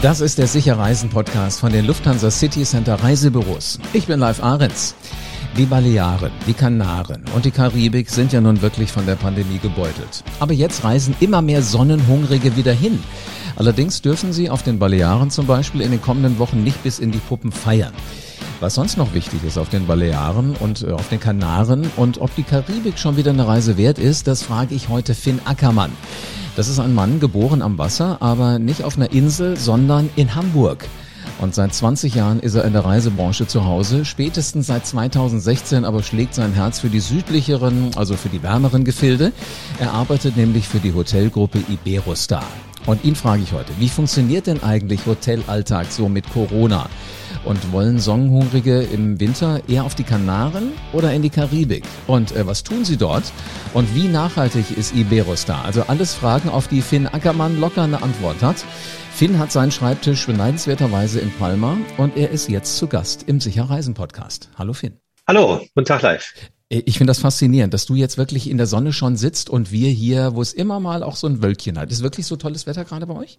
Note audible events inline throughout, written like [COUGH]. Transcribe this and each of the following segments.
Das ist der Sicherreisen Podcast von den Lufthansa City Center Reisebüros. Ich bin Live Ahrens. Die Balearen, die Kanaren und die Karibik sind ja nun wirklich von der Pandemie gebeutelt. Aber jetzt reisen immer mehr Sonnenhungrige wieder hin. Allerdings dürfen sie auf den Balearen zum Beispiel in den kommenden Wochen nicht bis in die Puppen feiern. Was sonst noch wichtig ist auf den Balearen und äh, auf den Kanaren und ob die Karibik schon wieder eine Reise wert ist, das frage ich heute Finn Ackermann. Das ist ein Mann, geboren am Wasser, aber nicht auf einer Insel, sondern in Hamburg. Und seit 20 Jahren ist er in der Reisebranche zu Hause. Spätestens seit 2016 aber schlägt sein Herz für die südlicheren, also für die wärmeren Gefilde. Er arbeitet nämlich für die Hotelgruppe Iberostar. Und ihn frage ich heute, wie funktioniert denn eigentlich Hotelalltag so mit Corona? Und wollen Sonnenhungrige im Winter eher auf die Kanaren oder in die Karibik? Und äh, was tun sie dort? Und wie nachhaltig ist Iberostar? Also alles Fragen, auf die Finn Ackermann locker eine Antwort hat. Finn hat seinen Schreibtisch beneidenswerterweise in Palma und er ist jetzt zu Gast im Sicherreisen Podcast. Hallo Finn. Hallo, guten Tag live. Äh, ich finde das faszinierend, dass du jetzt wirklich in der Sonne schon sitzt und wir hier, wo es immer mal auch so ein Wölkchen hat. Ist wirklich so tolles Wetter gerade bei euch?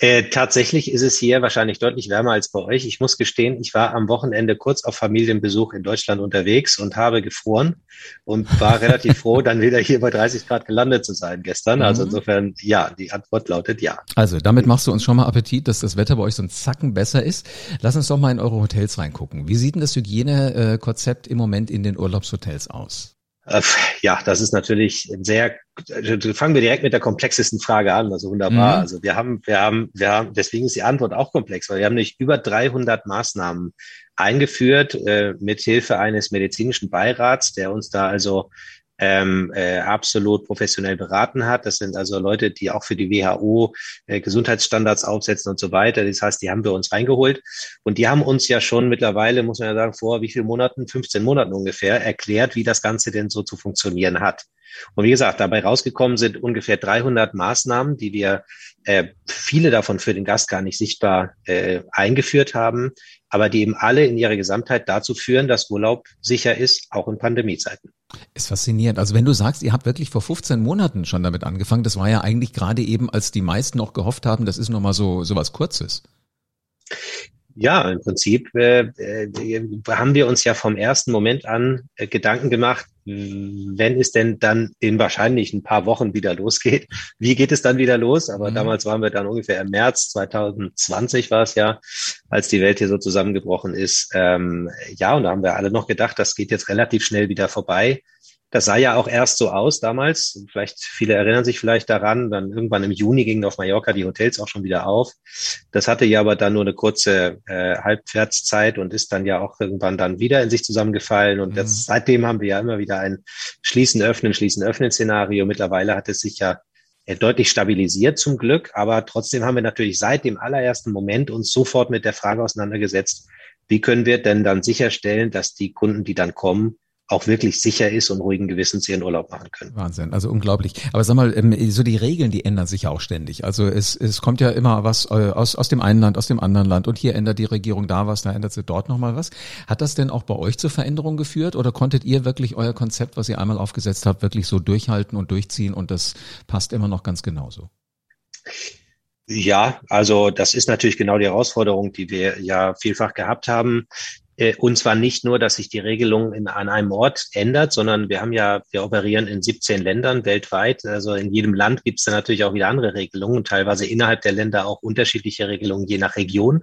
Äh, tatsächlich ist es hier wahrscheinlich deutlich wärmer als bei euch. Ich muss gestehen, ich war am Wochenende kurz auf Familienbesuch in Deutschland unterwegs und habe gefroren und war [LAUGHS] relativ froh, dann wieder hier bei 30 Grad gelandet zu sein gestern. Also mhm. insofern, ja, die Antwort lautet ja. Also damit machst du uns schon mal Appetit, dass das Wetter bei euch so ein Zacken besser ist. Lass uns doch mal in eure Hotels reingucken. Wie sieht denn das Hygienekonzept im Moment in den Urlaubshotels aus? Äh, ja, das ist natürlich sehr, also fangen wir direkt mit der komplexesten Frage an, also wunderbar. Mhm. Also wir haben, wir haben, wir haben, deswegen ist die Antwort auch komplex, weil wir haben nicht über 300 Maßnahmen eingeführt, äh, mit Hilfe eines medizinischen Beirats, der uns da also ähm, äh, absolut professionell beraten hat. Das sind also Leute, die auch für die WHO äh, Gesundheitsstandards aufsetzen und so weiter. Das heißt, die haben wir uns reingeholt und die haben uns ja schon mittlerweile, muss man ja sagen, vor wie vielen Monaten, 15 Monaten ungefähr, erklärt, wie das Ganze denn so zu funktionieren hat. Und wie gesagt, dabei rausgekommen sind ungefähr 300 Maßnahmen, die wir äh, viele davon für den Gast gar nicht sichtbar äh, eingeführt haben, aber die eben alle in ihrer Gesamtheit dazu führen, dass Urlaub sicher ist, auch in Pandemiezeiten. Ist faszinierend. Also wenn du sagst, ihr habt wirklich vor 15 Monaten schon damit angefangen, das war ja eigentlich gerade eben, als die meisten noch gehofft haben, das ist nochmal so, so was Kurzes. Ja, im Prinzip äh, äh, haben wir uns ja vom ersten Moment an äh, Gedanken gemacht, wenn es denn dann in wahrscheinlich ein paar Wochen wieder losgeht. [LAUGHS] Wie geht es dann wieder los? Aber mhm. damals waren wir dann ungefähr im März 2020 war es ja, als die Welt hier so zusammengebrochen ist. Ähm, ja, und da haben wir alle noch gedacht, das geht jetzt relativ schnell wieder vorbei. Das sah ja auch erst so aus damals. Vielleicht, viele erinnern sich vielleicht daran. Dann irgendwann im Juni gingen auf Mallorca die Hotels auch schon wieder auf. Das hatte ja aber dann nur eine kurze äh, Halbwertszeit und ist dann ja auch irgendwann dann wieder in sich zusammengefallen. Und das, mhm. seitdem haben wir ja immer wieder ein Schließen, Öffnen, Schließen, Öffnen Szenario. Mittlerweile hat es sich ja äh, deutlich stabilisiert zum Glück. Aber trotzdem haben wir natürlich seit dem allerersten Moment uns sofort mit der Frage auseinandergesetzt, wie können wir denn dann sicherstellen, dass die Kunden, die dann kommen, auch wirklich sicher ist und ruhigen Gewissens ihren Urlaub machen können. Wahnsinn, also unglaublich. Aber sag mal, ähm, so die Regeln, die ändern sich ja auch ständig. Also es, es kommt ja immer was äh, aus, aus dem einen Land, aus dem anderen Land und hier ändert die Regierung da was, da ändert sie dort nochmal was. Hat das denn auch bei euch zur Veränderung geführt oder konntet ihr wirklich euer Konzept, was ihr einmal aufgesetzt habt, wirklich so durchhalten und durchziehen und das passt immer noch ganz genauso? Ja, also das ist natürlich genau die Herausforderung, die wir ja vielfach gehabt haben. Äh, und zwar nicht nur, dass sich die Regelung in, an einem Ort ändert, sondern wir haben ja, wir operieren in 17 Ländern weltweit. Also in jedem Land gibt es dann natürlich auch wieder andere Regelungen und teilweise innerhalb der Länder auch unterschiedliche Regelungen, je nach Region.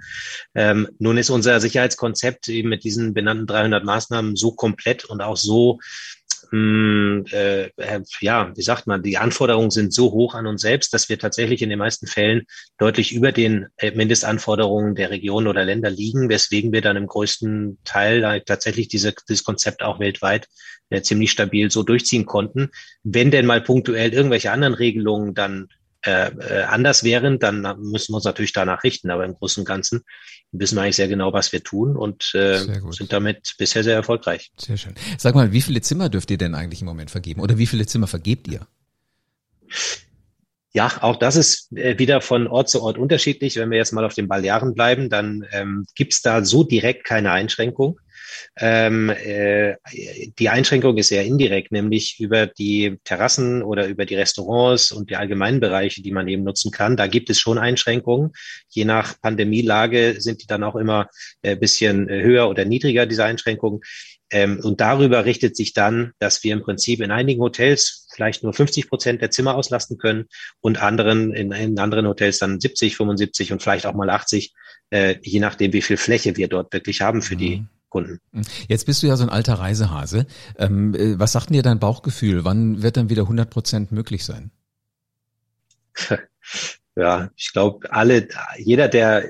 Ähm, nun ist unser Sicherheitskonzept eben mit diesen benannten 300 Maßnahmen so komplett und auch so hm, äh, äh, ja, wie sagt man, die Anforderungen sind so hoch an uns selbst, dass wir tatsächlich in den meisten Fällen deutlich über den äh, Mindestanforderungen der Regionen oder Länder liegen, weswegen wir dann im größten Teil tatsächlich diese, dieses Konzept auch weltweit äh, ziemlich stabil so durchziehen konnten. Wenn denn mal punktuell irgendwelche anderen Regelungen dann äh, äh, anders wären, dann müssen wir uns natürlich danach richten. Aber im Großen und Ganzen wissen wir eigentlich sehr genau, was wir tun und äh, sind damit bisher sehr erfolgreich. Sehr schön. Sag mal, wie viele Zimmer dürft ihr denn eigentlich im Moment vergeben oder wie viele Zimmer vergebt ihr? Ja, auch das ist äh, wieder von Ort zu Ort unterschiedlich. Wenn wir jetzt mal auf den Balearen bleiben, dann ähm, gibt da so direkt keine Einschränkung. Ähm, äh, die Einschränkung ist eher indirekt, nämlich über die Terrassen oder über die Restaurants und die allgemeinen Bereiche, die man eben nutzen kann. Da gibt es schon Einschränkungen. Je nach Pandemielage sind die dann auch immer ein äh, bisschen höher oder niedriger, diese Einschränkungen. Ähm, und darüber richtet sich dann, dass wir im Prinzip in einigen Hotels vielleicht nur 50 Prozent der Zimmer auslasten können und anderen in, in anderen Hotels dann 70, 75 und vielleicht auch mal 80, äh, je nachdem, wie viel Fläche wir dort wirklich haben für mhm. die Kunden. Mhm. Jetzt bist du ja so ein alter Reisehase. Ähm, äh, was sagt denn dir dein Bauchgefühl? Wann wird dann wieder 100 Prozent möglich sein? [LAUGHS] Ja, ich glaube, alle, jeder, der,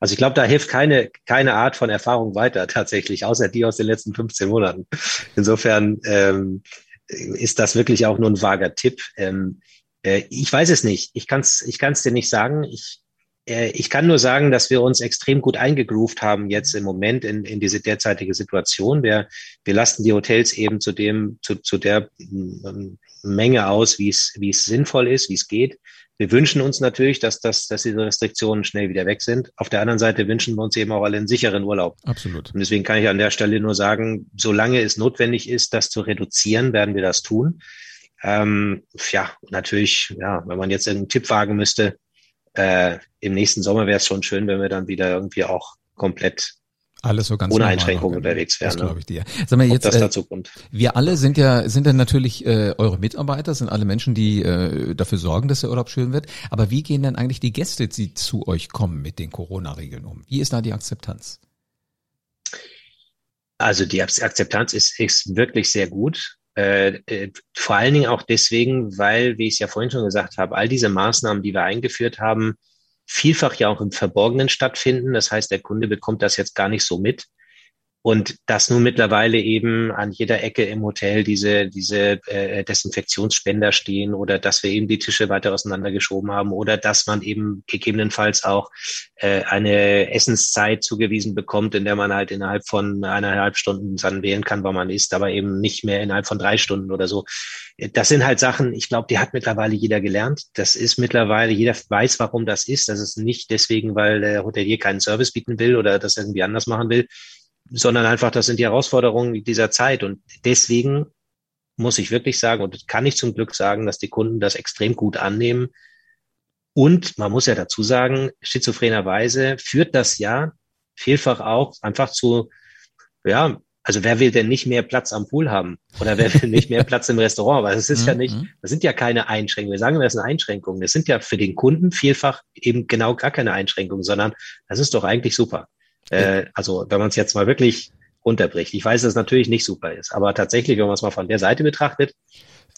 also ich glaube, da hilft keine, keine Art von Erfahrung weiter tatsächlich, außer die aus den letzten 15 Monaten. Insofern ähm, ist das wirklich auch nur ein vager Tipp. Ähm, äh, ich weiß es nicht. Ich kann es ich kann's dir nicht sagen. Ich ich kann nur sagen, dass wir uns extrem gut eingegroovt haben jetzt im Moment in, in diese derzeitige Situation. Wir, wir lasten die Hotels eben zu dem, zu, zu der ähm, Menge aus, wie es, wie es sinnvoll ist, wie es geht. Wir wünschen uns natürlich, dass, das, dass diese Restriktionen schnell wieder weg sind. Auf der anderen Seite wünschen wir uns eben auch alle einen sicheren Urlaub. Absolut. Und deswegen kann ich an der Stelle nur sagen, solange es notwendig ist, das zu reduzieren, werden wir das tun. Ähm, ja, natürlich, ja, wenn man jetzt einen Tipp wagen müsste, äh, im nächsten Sommer wäre es schon schön, wenn wir dann wieder irgendwie auch komplett alles so ganz ohne Einschränkungen unterwegs werden. Das glaube ich dir. Sag mal jetzt, das äh, dazu kommt. Wir alle sind ja sind dann natürlich äh, eure Mitarbeiter, sind alle Menschen, die äh, dafür sorgen, dass der Urlaub schön wird. Aber wie gehen dann eigentlich die Gäste, die zu euch kommen, mit den Corona-Regeln um? Wie ist da die Akzeptanz? Also die Akzeptanz ist, ist wirklich sehr gut. Äh, äh, vor allen Dingen auch deswegen, weil, wie ich es ja vorhin schon gesagt habe, all diese Maßnahmen, die wir eingeführt haben, vielfach ja auch im Verborgenen stattfinden. Das heißt, der Kunde bekommt das jetzt gar nicht so mit. Und dass nun mittlerweile eben an jeder Ecke im Hotel diese, diese äh, Desinfektionsspender stehen oder dass wir eben die Tische weiter auseinandergeschoben haben oder dass man eben gegebenenfalls auch äh, eine Essenszeit zugewiesen bekommt, in der man halt innerhalb von eineinhalb Stunden dann wählen kann, wann man isst, aber eben nicht mehr innerhalb von drei Stunden oder so. Das sind halt Sachen, ich glaube, die hat mittlerweile jeder gelernt. Das ist mittlerweile, jeder weiß, warum das ist. Das ist nicht deswegen, weil der Hotelier keinen Service bieten will oder das irgendwie anders machen will sondern einfach, das sind die Herausforderungen dieser Zeit. Und deswegen muss ich wirklich sagen, und kann ich zum Glück sagen, dass die Kunden das extrem gut annehmen. Und man muss ja dazu sagen, schizophrenerweise führt das ja vielfach auch einfach zu, ja, also wer will denn nicht mehr Platz am Pool haben? Oder wer will nicht mehr Platz im Restaurant? Weil es ist ja nicht, mhm. das sind ja keine Einschränkungen. Wir sagen, das sind Einschränkungen. Das sind ja für den Kunden vielfach eben genau gar keine Einschränkungen, sondern das ist doch eigentlich super. Äh, also wenn man es jetzt mal wirklich runterbricht. Ich weiß, dass es natürlich nicht super ist, aber tatsächlich, wenn man es mal von der Seite betrachtet,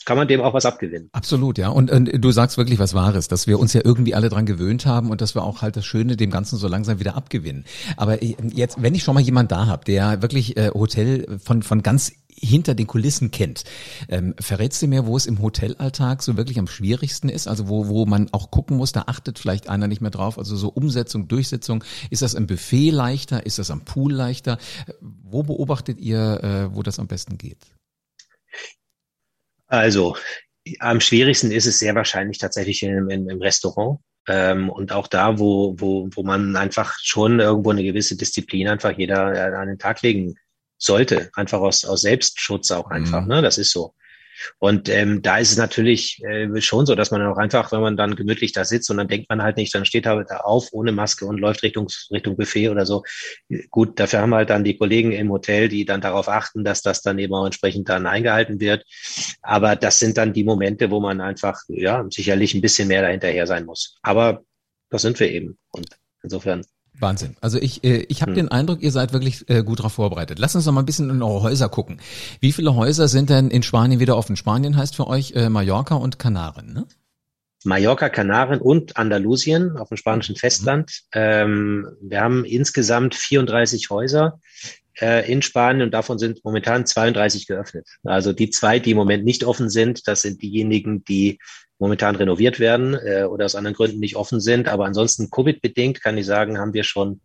kann man dem auch was abgewinnen. Absolut, ja. Und, und du sagst wirklich was Wahres, dass wir uns ja irgendwie alle dran gewöhnt haben und dass wir auch halt das Schöne dem Ganzen so langsam wieder abgewinnen. Aber jetzt, wenn ich schon mal jemand da habe, der wirklich äh, Hotel von, von ganz hinter den Kulissen kennt. Ähm, verrätst du mir, wo es im Hotelalltag so wirklich am schwierigsten ist? Also wo, wo man auch gucken muss, da achtet vielleicht einer nicht mehr drauf. Also so Umsetzung, Durchsetzung. Ist das im Buffet leichter? Ist das am Pool leichter? Wo beobachtet ihr, äh, wo das am besten geht? Also am schwierigsten ist es sehr wahrscheinlich tatsächlich im, im, im Restaurant. Ähm, und auch da, wo, wo, wo man einfach schon irgendwo eine gewisse Disziplin einfach jeder an den Tag legen sollte, einfach aus, aus Selbstschutz auch einfach. Mhm. Ne? Das ist so. Und ähm, da ist es natürlich äh, schon so, dass man auch einfach, wenn man dann gemütlich da sitzt und dann denkt man halt nicht, dann steht er da auf ohne Maske und läuft Richtung, Richtung Buffet oder so. Gut, dafür haben wir halt dann die Kollegen im Hotel, die dann darauf achten, dass das dann eben auch entsprechend dann eingehalten wird. Aber das sind dann die Momente, wo man einfach, ja, sicherlich ein bisschen mehr dahinterher sein muss. Aber das sind wir eben. Und insofern Wahnsinn. Also ich, äh, ich habe hm. den Eindruck, ihr seid wirklich äh, gut darauf vorbereitet. Lass uns noch mal ein bisschen in eure Häuser gucken. Wie viele Häuser sind denn in Spanien wieder offen? Spanien heißt für euch äh, Mallorca und Kanaren, ne? Mallorca, Kanaren und Andalusien auf dem spanischen Festland. Mhm. Ähm, wir haben insgesamt 34 Häuser äh, in Spanien und davon sind momentan 32 geöffnet. Also die zwei, die im Moment nicht offen sind, das sind diejenigen, die momentan renoviert werden äh, oder aus anderen Gründen nicht offen sind. Aber ansonsten Covid-bedingt kann ich sagen, haben wir schon,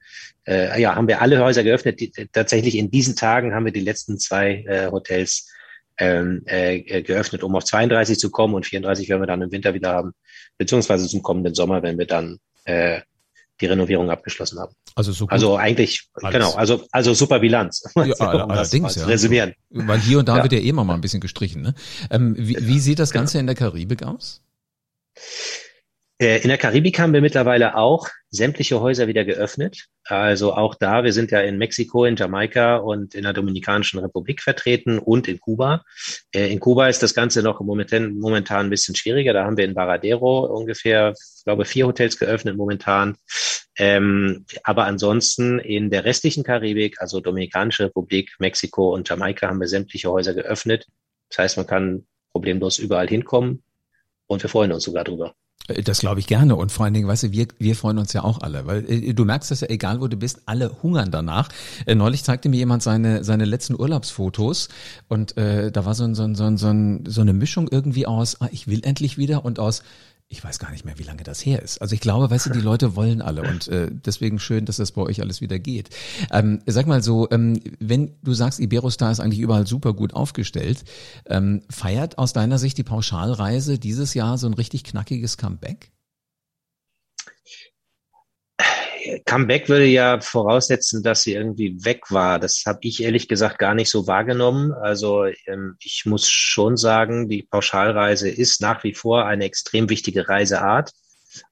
äh, ja, haben wir alle Häuser geöffnet. Die, tatsächlich in diesen Tagen haben wir die letzten zwei äh, Hotels ähm, äh, geöffnet, um auf 32 zu kommen und 34 werden wir dann im Winter wieder haben, beziehungsweise zum kommenden Sommer, wenn wir dann äh, die Renovierung abgeschlossen haben. Also so gut. Also eigentlich, Alles. genau, also, also super Bilanz. Ja, [LAUGHS] um allerdings, ja. Resümieren. Weil hier und da ja. wird ja eh mal ein bisschen gestrichen. Ne? Ähm, wie, wie sieht das Ganze in der Karibik aus? Äh, in der Karibik haben wir mittlerweile auch sämtliche Häuser wieder geöffnet. Also auch da, wir sind ja in Mexiko, in Jamaika und in der Dominikanischen Republik vertreten und in Kuba. Äh, in Kuba ist das Ganze noch momentan, momentan ein bisschen schwieriger. Da haben wir in Baradero ungefähr, ich glaube, vier Hotels geöffnet momentan. Ähm, aber ansonsten in der restlichen Karibik, also Dominikanische Republik, Mexiko und Jamaika, haben wir sämtliche Häuser geöffnet. Das heißt, man kann problemlos überall hinkommen und wir freuen uns sogar drüber. Äh, das glaube ich gerne und vor allen Dingen, weißt du, wir, wir freuen uns ja auch alle, weil äh, du merkst das ja, egal wo du bist, alle hungern danach. Äh, neulich zeigte mir jemand seine, seine letzten Urlaubsfotos und äh, da war so, ein, so, ein, so, ein, so eine Mischung irgendwie aus, ah, ich will endlich wieder und aus, ich weiß gar nicht mehr, wie lange das her ist. Also ich glaube, weißt du, die Leute wollen alle und äh, deswegen schön, dass das bei euch alles wieder geht. Ähm, sag mal so, ähm, wenn du sagst, Iberostar ist eigentlich überall super gut aufgestellt, ähm, feiert aus deiner Sicht die Pauschalreise dieses Jahr so ein richtig knackiges Comeback? Comeback würde ja voraussetzen, dass sie irgendwie weg war. Das habe ich ehrlich gesagt gar nicht so wahrgenommen. Also ähm, ich muss schon sagen, die Pauschalreise ist nach wie vor eine extrem wichtige Reiseart,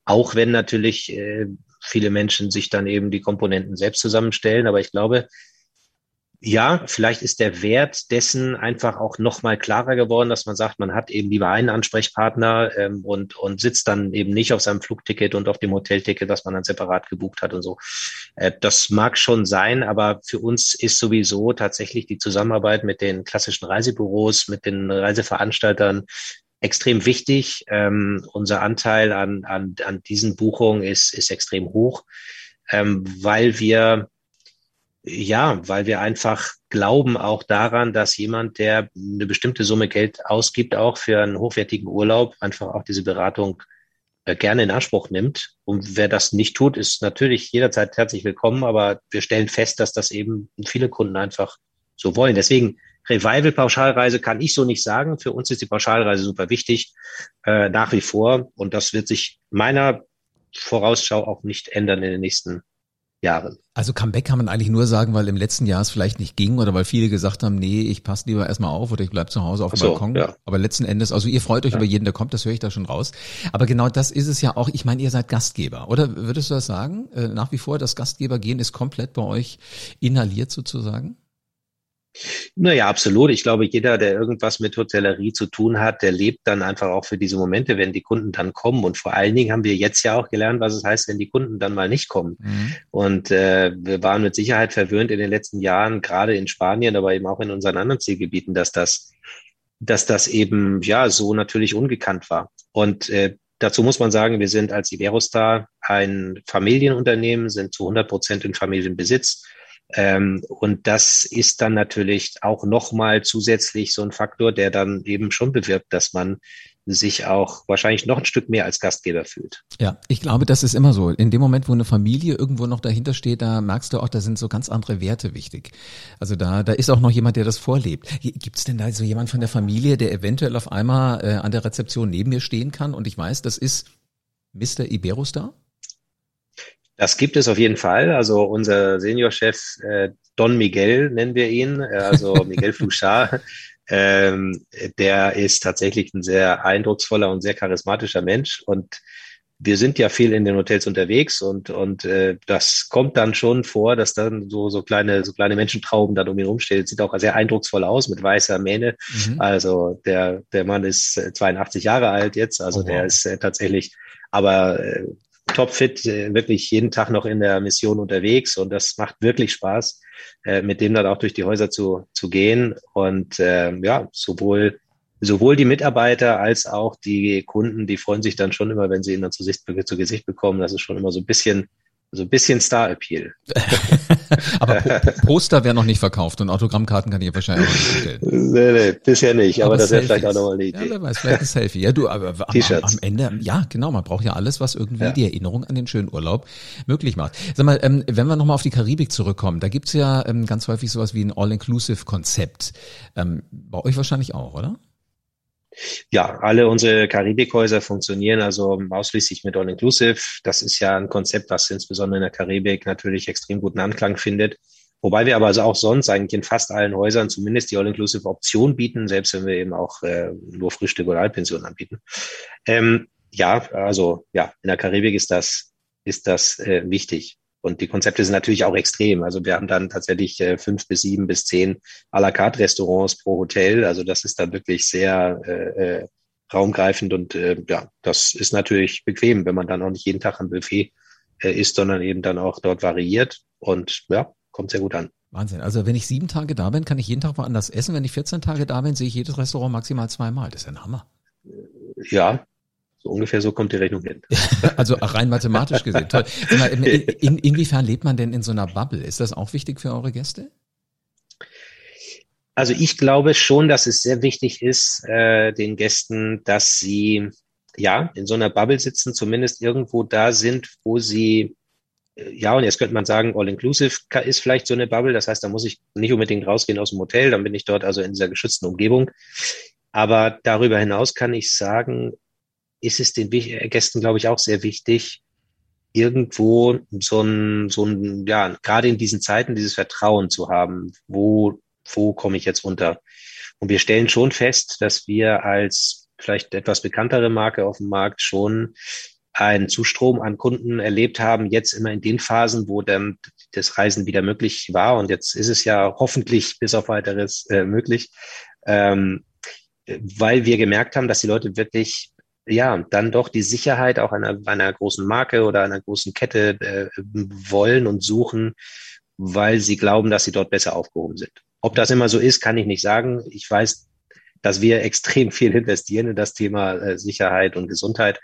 auch wenn natürlich äh, viele Menschen sich dann eben die Komponenten selbst zusammenstellen. Aber ich glaube, ja, vielleicht ist der Wert dessen einfach auch noch mal klarer geworden, dass man sagt, man hat eben lieber einen Ansprechpartner ähm, und, und sitzt dann eben nicht auf seinem Flugticket und auf dem Hotelticket, das man dann separat gebucht hat und so. Äh, das mag schon sein, aber für uns ist sowieso tatsächlich die Zusammenarbeit mit den klassischen Reisebüros, mit den Reiseveranstaltern extrem wichtig. Ähm, unser Anteil an, an, an diesen Buchungen ist, ist extrem hoch, ähm, weil wir ja, weil wir einfach glauben auch daran, dass jemand, der eine bestimmte Summe Geld ausgibt, auch für einen hochwertigen Urlaub, einfach auch diese Beratung äh, gerne in Anspruch nimmt. Und wer das nicht tut, ist natürlich jederzeit herzlich willkommen, aber wir stellen fest, dass das eben viele Kunden einfach so wollen. Deswegen Revival-Pauschalreise kann ich so nicht sagen. Für uns ist die Pauschalreise super wichtig, äh, nach wie vor. Und das wird sich meiner Vorausschau auch nicht ändern in den nächsten Jahren. Also Comeback kann man eigentlich nur sagen, weil im letzten Jahr es vielleicht nicht ging oder weil viele gesagt haben, nee, ich passe lieber erstmal auf oder ich bleib zu Hause auf dem so, Balkon. Ja. Aber letzten Endes, also ihr freut euch ja. über jeden, der kommt, das höre ich da schon raus. Aber genau das ist es ja auch. Ich meine, ihr seid Gastgeber, oder würdest du das sagen? Äh, nach wie vor, das Gastgebergehen ist komplett bei euch inhaliert sozusagen? Naja, absolut. Ich glaube, jeder, der irgendwas mit Hotellerie zu tun hat, der lebt dann einfach auch für diese Momente, wenn die Kunden dann kommen. Und vor allen Dingen haben wir jetzt ja auch gelernt, was es heißt, wenn die Kunden dann mal nicht kommen. Mhm. Und äh, wir waren mit Sicherheit verwöhnt in den letzten Jahren, gerade in Spanien, aber eben auch in unseren anderen Zielgebieten, dass das, dass das eben ja so natürlich ungekannt war. Und äh, Dazu muss man sagen, wir sind als Iberostar ein Familienunternehmen, sind zu 100 Prozent in Familienbesitz ähm, und das ist dann natürlich auch nochmal zusätzlich so ein Faktor, der dann eben schon bewirkt, dass man sich auch wahrscheinlich noch ein Stück mehr als Gastgeber fühlt. Ja, ich glaube, das ist immer so. In dem Moment, wo eine Familie irgendwo noch dahinter steht, da merkst du auch, da sind so ganz andere Werte wichtig. Also da, da ist auch noch jemand, der das vorlebt. Gibt es denn da so jemand von der Familie, der eventuell auf einmal äh, an der Rezeption neben mir stehen kann und ich weiß, das ist Mr. Iberostar? Das gibt es auf jeden Fall. Also unser Seniorchef äh, Don Miguel nennen wir ihn, also [LAUGHS] Miguel Fouchard, ähm, der ist tatsächlich ein sehr eindrucksvoller und sehr charismatischer Mensch und wir sind ja viel in den Hotels unterwegs und und äh, das kommt dann schon vor, dass dann so so kleine so kleine Menschentrauben dann um ihn rumstehen. Sieht auch sehr eindrucksvoll aus mit weißer Mähne. Mhm. Also der der Mann ist 82 Jahre alt jetzt, also oh, wow. der ist äh, tatsächlich aber äh, topfit, äh, wirklich jeden Tag noch in der Mission unterwegs und das macht wirklich Spaß, äh, mit dem dann auch durch die Häuser zu, zu gehen und äh, ja, sowohl sowohl die Mitarbeiter als auch die Kunden, die freuen sich dann schon immer, wenn sie ihn dann zu, Sicht, zu Gesicht bekommen. Das ist schon immer so ein bisschen So ein bisschen Star-Appeal. [LAUGHS] aber Poster werden noch nicht verkauft und Autogrammkarten kann ich wahrscheinlich auch nicht bestellen. Nee, nee, bisher nicht, aber, aber das wäre vielleicht auch nochmal eine Idee. Ja, wer weiß, vielleicht ein Selfie. Ja, du, aber am, am, Ende, ja, genau, man braucht ja alles, was irgendwie ja. die Erinnerung an den schönen Urlaub möglich macht. Sag mal, ähm, wenn wir nochmal auf die Karibik zurückkommen, da gibt's ja ähm, ganz häufig sowas wie ein All-Inclusive-Konzept. Ähm, bei euch wahrscheinlich auch, oder? Ja, alle unsere Karibikhäuser funktionieren also ausschließlich mit All-Inclusive. Das ist ja ein Konzept, was insbesondere in der Karibik natürlich extrem guten Anklang findet. Wobei wir aber also auch sonst eigentlich in fast allen Häusern zumindest die All-Inclusive-Option bieten, selbst wenn wir eben auch äh, nur Frühstück oder Halbpension anbieten. Ähm, ja, also ja, in der Karibik ist das, ist das äh, wichtig. Und die Konzepte sind natürlich auch extrem. Also wir haben dann tatsächlich äh, fünf bis sieben bis zehn à la carte Restaurants pro Hotel. Also das ist dann wirklich sehr äh, äh, raumgreifend und äh, ja, das ist natürlich bequem, wenn man dann auch nicht jeden Tag am Buffet äh, isst, sondern eben dann auch dort variiert und ja, kommt sehr gut an. Wahnsinn. Also wenn ich sieben Tage da bin, kann ich jeden Tag woanders essen. Wenn ich 14 Tage da bin, sehe ich jedes Restaurant maximal zweimal. Das ist ein Hammer. Ja, so ungefähr so kommt die Rechnung hin. [LAUGHS] also rein mathematisch gesehen. Toll. In, in, inwiefern lebt man denn in so einer Bubble? Ist das auch wichtig für eure Gäste? Also ich glaube schon, dass es sehr wichtig ist, äh, den Gästen, dass sie ja in so einer Bubble sitzen, zumindest irgendwo da sind, wo sie äh, ja, und jetzt könnte man sagen, All-Inclusive ist vielleicht so eine Bubble. Das heißt, da muss ich nicht unbedingt rausgehen aus dem Hotel, dann bin ich dort also in dieser geschützten Umgebung. Aber darüber hinaus kann ich sagen, ist es den Gästen, glaube ich, auch sehr wichtig, irgendwo so ein, so ein, ja, gerade in diesen Zeiten dieses Vertrauen zu haben, wo, wo komme ich jetzt unter? Und wir stellen schon fest, dass wir als vielleicht etwas bekanntere Marke auf dem Markt schon einen Zustrom an Kunden erlebt haben, jetzt immer in den Phasen, wo dann das Reisen wieder möglich war. Und jetzt ist es ja hoffentlich bis auf weiteres äh, möglich, ähm, weil wir gemerkt haben, dass die Leute wirklich ja, dann doch die Sicherheit auch einer, einer großen Marke oder einer großen Kette äh, wollen und suchen, weil sie glauben, dass sie dort besser aufgehoben sind. Ob das immer so ist, kann ich nicht sagen. Ich weiß, dass wir extrem viel investieren in das Thema äh, Sicherheit und Gesundheit.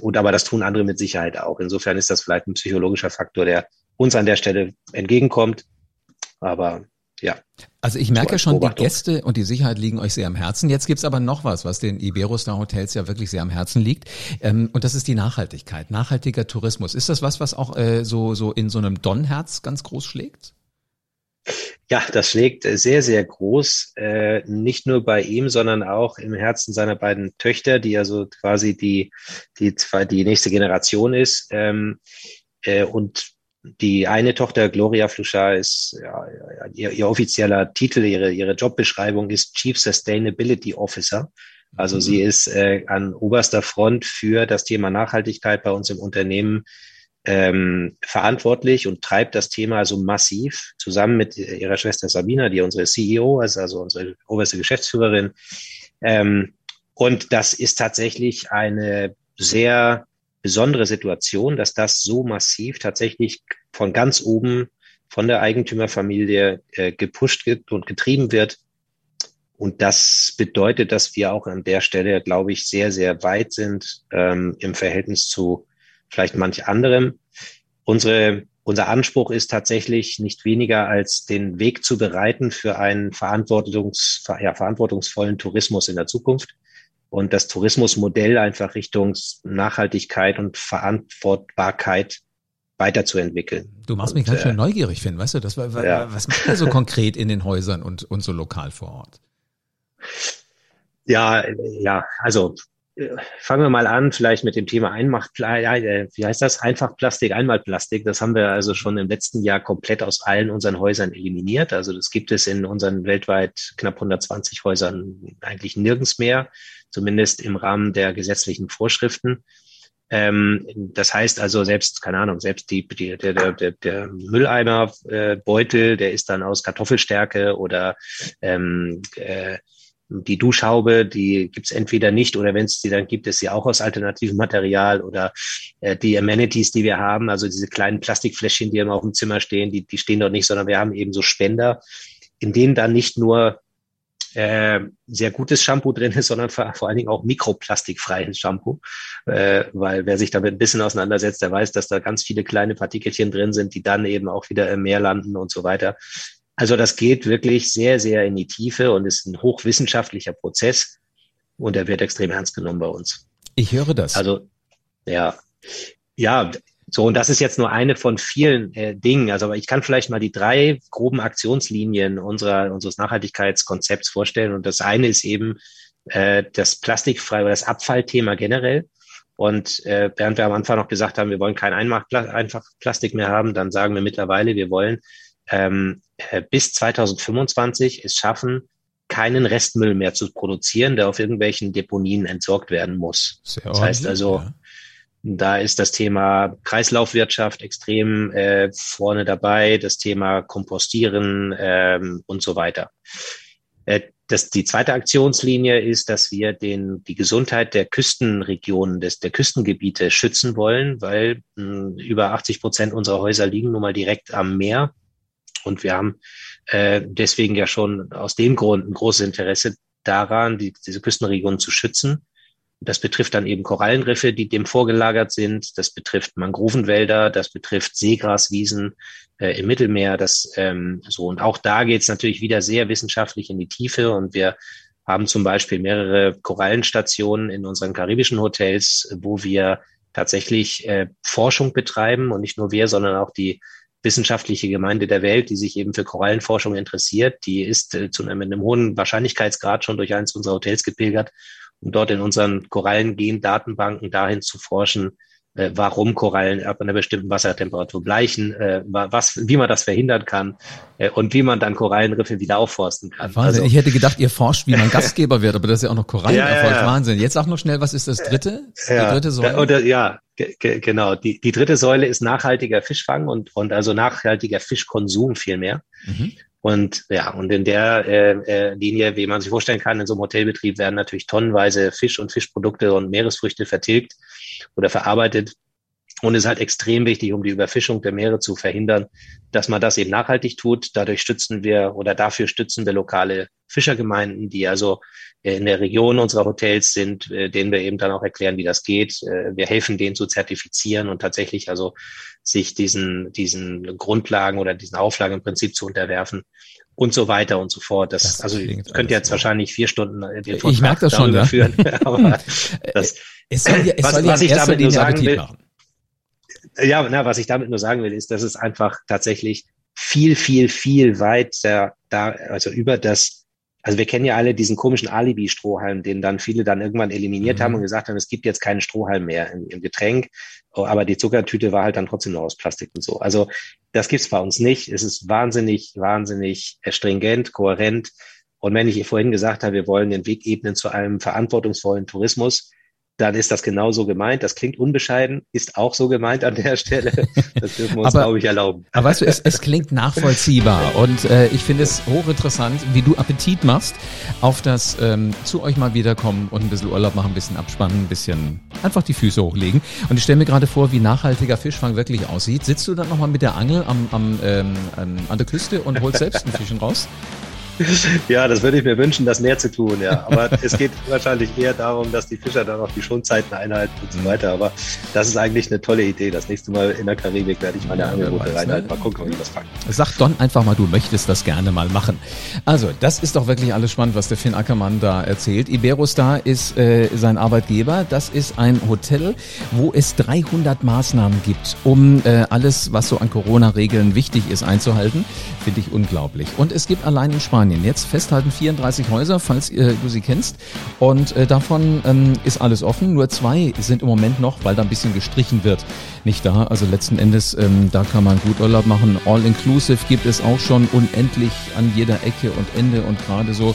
Und aber das tun andere mit Sicherheit auch. Insofern ist das vielleicht ein psychologischer Faktor, der uns an der Stelle entgegenkommt. Aber ja. Also ich merke so schon, die Gäste und die Sicherheit liegen euch sehr am Herzen. Jetzt gibt's aber noch was, was den Iberostar Hotels ja wirklich sehr am Herzen liegt. Ähm, und das ist die Nachhaltigkeit, nachhaltiger Tourismus. Ist das was, was auch äh, so, so in so einem Don-Herz ganz groß schlägt? Ja, das schlägt sehr, sehr groß. Äh, nicht nur bei ihm, sondern auch im Herzen seiner beiden Töchter, die also quasi die, die, zwei, die nächste Generation ist. Ähm, äh, und die eine Tochter, Gloria Fluchar, ist ja, ihr, ihr, offizieller Titel, ihre, ihre Jobbeschreibung ist Chief Sustainability Officer. Also mhm. sie ist äh, an oberster Front für das Thema Nachhaltigkeit bei uns im Unternehmen ähm, verantwortlich und treibt das Thema also massiv zusammen mit ihrer Schwester Sabina, die unsere CEO ist, also unsere oberste Geschäftsführerin. Ähm, und das ist tatsächlich eine sehr besondere Situation, dass das so massiv tatsächlich von ganz oben von der Eigentümerfamilie äh, gepusht und getrieben wird. Und das bedeutet, dass wir auch an der Stelle, glaube ich, sehr, sehr weit sind ähm, im Verhältnis zu vielleicht manch anderem. Unsere, unser Anspruch ist tatsächlich nicht weniger als den Weg zu bereiten für einen verantwortungs, ja, verantwortungsvollen Tourismus in der Zukunft und das Tourismusmodell einfach Richtung Nachhaltigkeit und Verantwortbarkeit weiterzuentwickeln. Du machst mich ganz schön äh, neugierig, Finn, weißt du, das, war, ja. was macht ihr so konkret in den Häusern und, und so lokal vor Ort? Ja, ja, also fangen wir mal an, vielleicht mit dem Thema Einmachplastik, äh, wie heißt das? Einfachplastik, Einmalplastik. Das haben wir also schon im letzten Jahr komplett aus allen unseren Häusern eliminiert. Also das gibt es in unseren weltweit knapp 120 Häusern eigentlich nirgends mehr, zumindest im Rahmen der gesetzlichen Vorschriften. Ähm, das heißt also selbst, keine Ahnung, selbst die, die der, der, der Mülleimerbeutel, äh, der ist dann aus Kartoffelstärke oder ähm, äh, die Duschhaube, die gibt's entweder nicht oder wenn es die dann gibt, ist sie auch aus alternativem Material oder äh, die Amenities, die wir haben, also diese kleinen Plastikfläschchen, die immer auf dem Zimmer stehen, die, die stehen dort nicht, sondern wir haben eben so Spender, in denen dann nicht nur äh, sehr gutes Shampoo drin ist, sondern vor, vor allen Dingen auch mikroplastikfreies Shampoo. Äh, weil wer sich damit ein bisschen auseinandersetzt, der weiß, dass da ganz viele kleine Partikelchen drin sind, die dann eben auch wieder im Meer landen und so weiter. Also das geht wirklich sehr, sehr in die Tiefe und ist ein hochwissenschaftlicher Prozess und er wird extrem ernst genommen bei uns. Ich höre das. Also ja, ja, so, und das ist jetzt nur eine von vielen äh, Dingen. Also, aber ich kann vielleicht mal die drei groben Aktionslinien unserer, unseres Nachhaltigkeitskonzepts vorstellen. Und das eine ist eben äh, das Plastikfrei oder das Abfallthema generell. Und äh, während wir am Anfang noch gesagt haben, wir wollen kein Einmachplastik mehr haben, dann sagen wir mittlerweile, wir wollen ähm, äh, bis 2025 es schaffen, keinen Restmüll mehr zu produzieren, der auf irgendwelchen Deponien entsorgt werden muss. Sehr das heißt also, ja. Da ist das Thema Kreislaufwirtschaft extrem äh, vorne dabei, das Thema Kompostieren ähm, und so weiter. Äh, das, die zweite Aktionslinie ist, dass wir den, die Gesundheit der Küstenregionen, des, der Küstengebiete schützen wollen, weil mh, über 80 Prozent unserer Häuser liegen nun mal direkt am Meer. Und wir haben äh, deswegen ja schon aus dem Grund ein großes Interesse daran, die, diese Küstenregionen zu schützen. Das betrifft dann eben Korallenriffe, die dem vorgelagert sind. Das betrifft Mangrovenwälder, das betrifft Seegraswiesen äh, im Mittelmeer. Das ähm, so und auch da geht es natürlich wieder sehr wissenschaftlich in die Tiefe und wir haben zum Beispiel mehrere Korallenstationen in unseren karibischen Hotels, wo wir tatsächlich äh, Forschung betreiben und nicht nur wir, sondern auch die wissenschaftliche Gemeinde der Welt, die sich eben für Korallenforschung interessiert. Die ist äh, zu einem, mit einem hohen Wahrscheinlichkeitsgrad schon durch eins unserer Hotels gepilgert um dort in unseren Korallengen-Datenbanken dahin zu forschen, äh, warum Korallen ab einer bestimmten Wassertemperatur bleichen, äh, was, wie man das verhindern kann äh, und wie man dann Korallenriffe wieder aufforsten kann. Wahnsinn. Also, ich hätte gedacht, ihr forscht, wie man Gastgeber wird, aber das ist ja auch noch Korallen [LAUGHS] ja, ja, ja. Wahnsinn. Jetzt sag noch schnell, was ist das dritte? Ja, die dritte Säule? Oder, ja, genau. Die, die dritte Säule ist nachhaltiger Fischfang und, und also nachhaltiger Fischkonsum vielmehr. Mhm. Und ja, und in der äh, äh, Linie, wie man sich vorstellen kann, in so einem Hotelbetrieb werden natürlich tonnenweise Fisch und Fischprodukte und Meeresfrüchte vertilgt oder verarbeitet. Und es ist halt extrem wichtig, um die Überfischung der Meere zu verhindern, dass man das eben nachhaltig tut. Dadurch stützen wir oder dafür stützen wir lokale Fischergemeinden, die also äh, in der Region unserer Hotels sind, äh, denen wir eben dann auch erklären, wie das geht. Äh, wir helfen denen zu zertifizieren und tatsächlich also sich diesen, diesen Grundlagen oder diesen Auflagen im Prinzip zu unterwerfen und so weiter und so fort. Das, das also könnt ihr jetzt ja. wahrscheinlich vier Stunden den Vortrag ich merke das schon, ja. führen. [LAUGHS] Aber [LAUGHS] das, es soll ja, es was, soll ja was ich damit nur sagen will, machen. ja, na, was ich damit nur sagen will, ist, dass es einfach tatsächlich viel, viel, viel weiter da, also über das also wir kennen ja alle diesen komischen Alibi-Strohhalm, den dann viele dann irgendwann eliminiert mhm. haben und gesagt haben, es gibt jetzt keinen Strohhalm mehr im, im, Getränk, oh, aber die Zuckertüte war halt dann trotzdem nur aus Plastik und so. Also das gibt's bei uns nicht. Es ist wahnsinnig, wahnsinnig stringent, kohärent. Und wenn ich vorhin gesagt habe, wir wollen den Weg ebnen zu einem verantwortungsvollen Tourismus, dann ist das genauso gemeint. Das klingt unbescheiden, ist auch so gemeint an der Stelle. Das dürfen wir uns, glaube ich, erlauben. Aber weißt du, es, es klingt nachvollziehbar und äh, ich finde es hochinteressant, wie du Appetit machst auf das ähm, zu euch mal wiederkommen und ein bisschen Urlaub machen, ein bisschen abspannen, ein bisschen einfach die Füße hochlegen. Und ich stelle mir gerade vor, wie nachhaltiger Fischfang wirklich aussieht. Sitzt du dann nochmal mit der Angel am, am, ähm, an der Küste und holst selbst einen Fischen raus? Ja, das würde ich mir wünschen, das mehr zu tun, ja. Aber [LAUGHS] es geht wahrscheinlich eher darum, dass die Fischer dann auch die Schonzeiten einhalten und so mhm. weiter. Aber das ist eigentlich eine tolle Idee. Das nächste Mal in der Karibik werde ich meine ja, Angebote reinhalten. Ne? Mal gucken, wie das fange. Sag Don einfach mal, du möchtest das gerne mal machen. Also, das ist doch wirklich alles spannend, was der Finn Ackermann da erzählt. Iberostar ist äh, sein Arbeitgeber. Das ist ein Hotel, wo es 300 Maßnahmen gibt, um äh, alles, was so an Corona-Regeln wichtig ist, einzuhalten. Finde ich unglaublich. Und es gibt allein in Spanien Spanien. Jetzt festhalten 34 Häuser, falls äh, du sie kennst. Und äh, davon ähm, ist alles offen. Nur zwei sind im Moment noch, weil da ein bisschen gestrichen wird, nicht da. Also letzten Endes, ähm, da kann man gut Urlaub machen. All inclusive gibt es auch schon unendlich an jeder Ecke und Ende und gerade so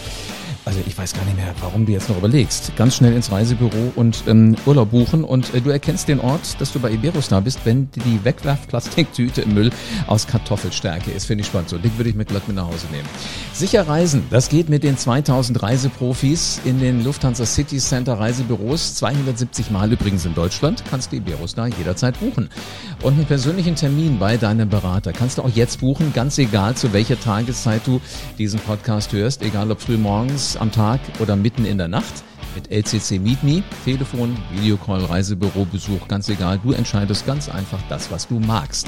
also ich weiß gar nicht mehr, warum du jetzt noch überlegst. Ganz schnell ins Reisebüro und ähm, Urlaub buchen und äh, du erkennst den Ort, dass du bei Iberostar bist, wenn die Wegwerfplastiktüte im Müll aus Kartoffelstärke ist. Finde ich spannend. So dick würde ich mir glatt mit nach Hause nehmen. Sicher reisen, das geht mit den 2000 Reiseprofis in den Lufthansa City Center Reisebüros. 270 Mal übrigens in Deutschland kannst du Iberostar jederzeit buchen. Und einen persönlichen Termin bei deinem Berater kannst du auch jetzt buchen, ganz egal zu welcher Tageszeit du diesen Podcast hörst, egal ob früh morgens, am Tag oder mitten in der Nacht. Mit LCC Meet Me, Telefon, Videocall, Reisebürobesuch, ganz egal. Du entscheidest ganz einfach das, was du magst.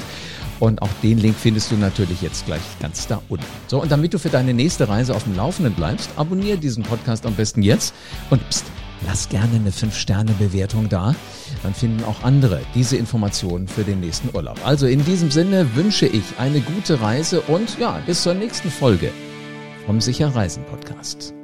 Und auch den Link findest du natürlich jetzt gleich ganz da unten. So, und damit du für deine nächste Reise auf dem Laufenden bleibst, abonniere diesen Podcast am besten jetzt und pst, lass gerne eine 5-Sterne-Bewertung da. Dann finden auch andere diese Informationen für den nächsten Urlaub. Also in diesem Sinne wünsche ich eine gute Reise und ja, bis zur nächsten Folge vom Sicher Reisen Podcast.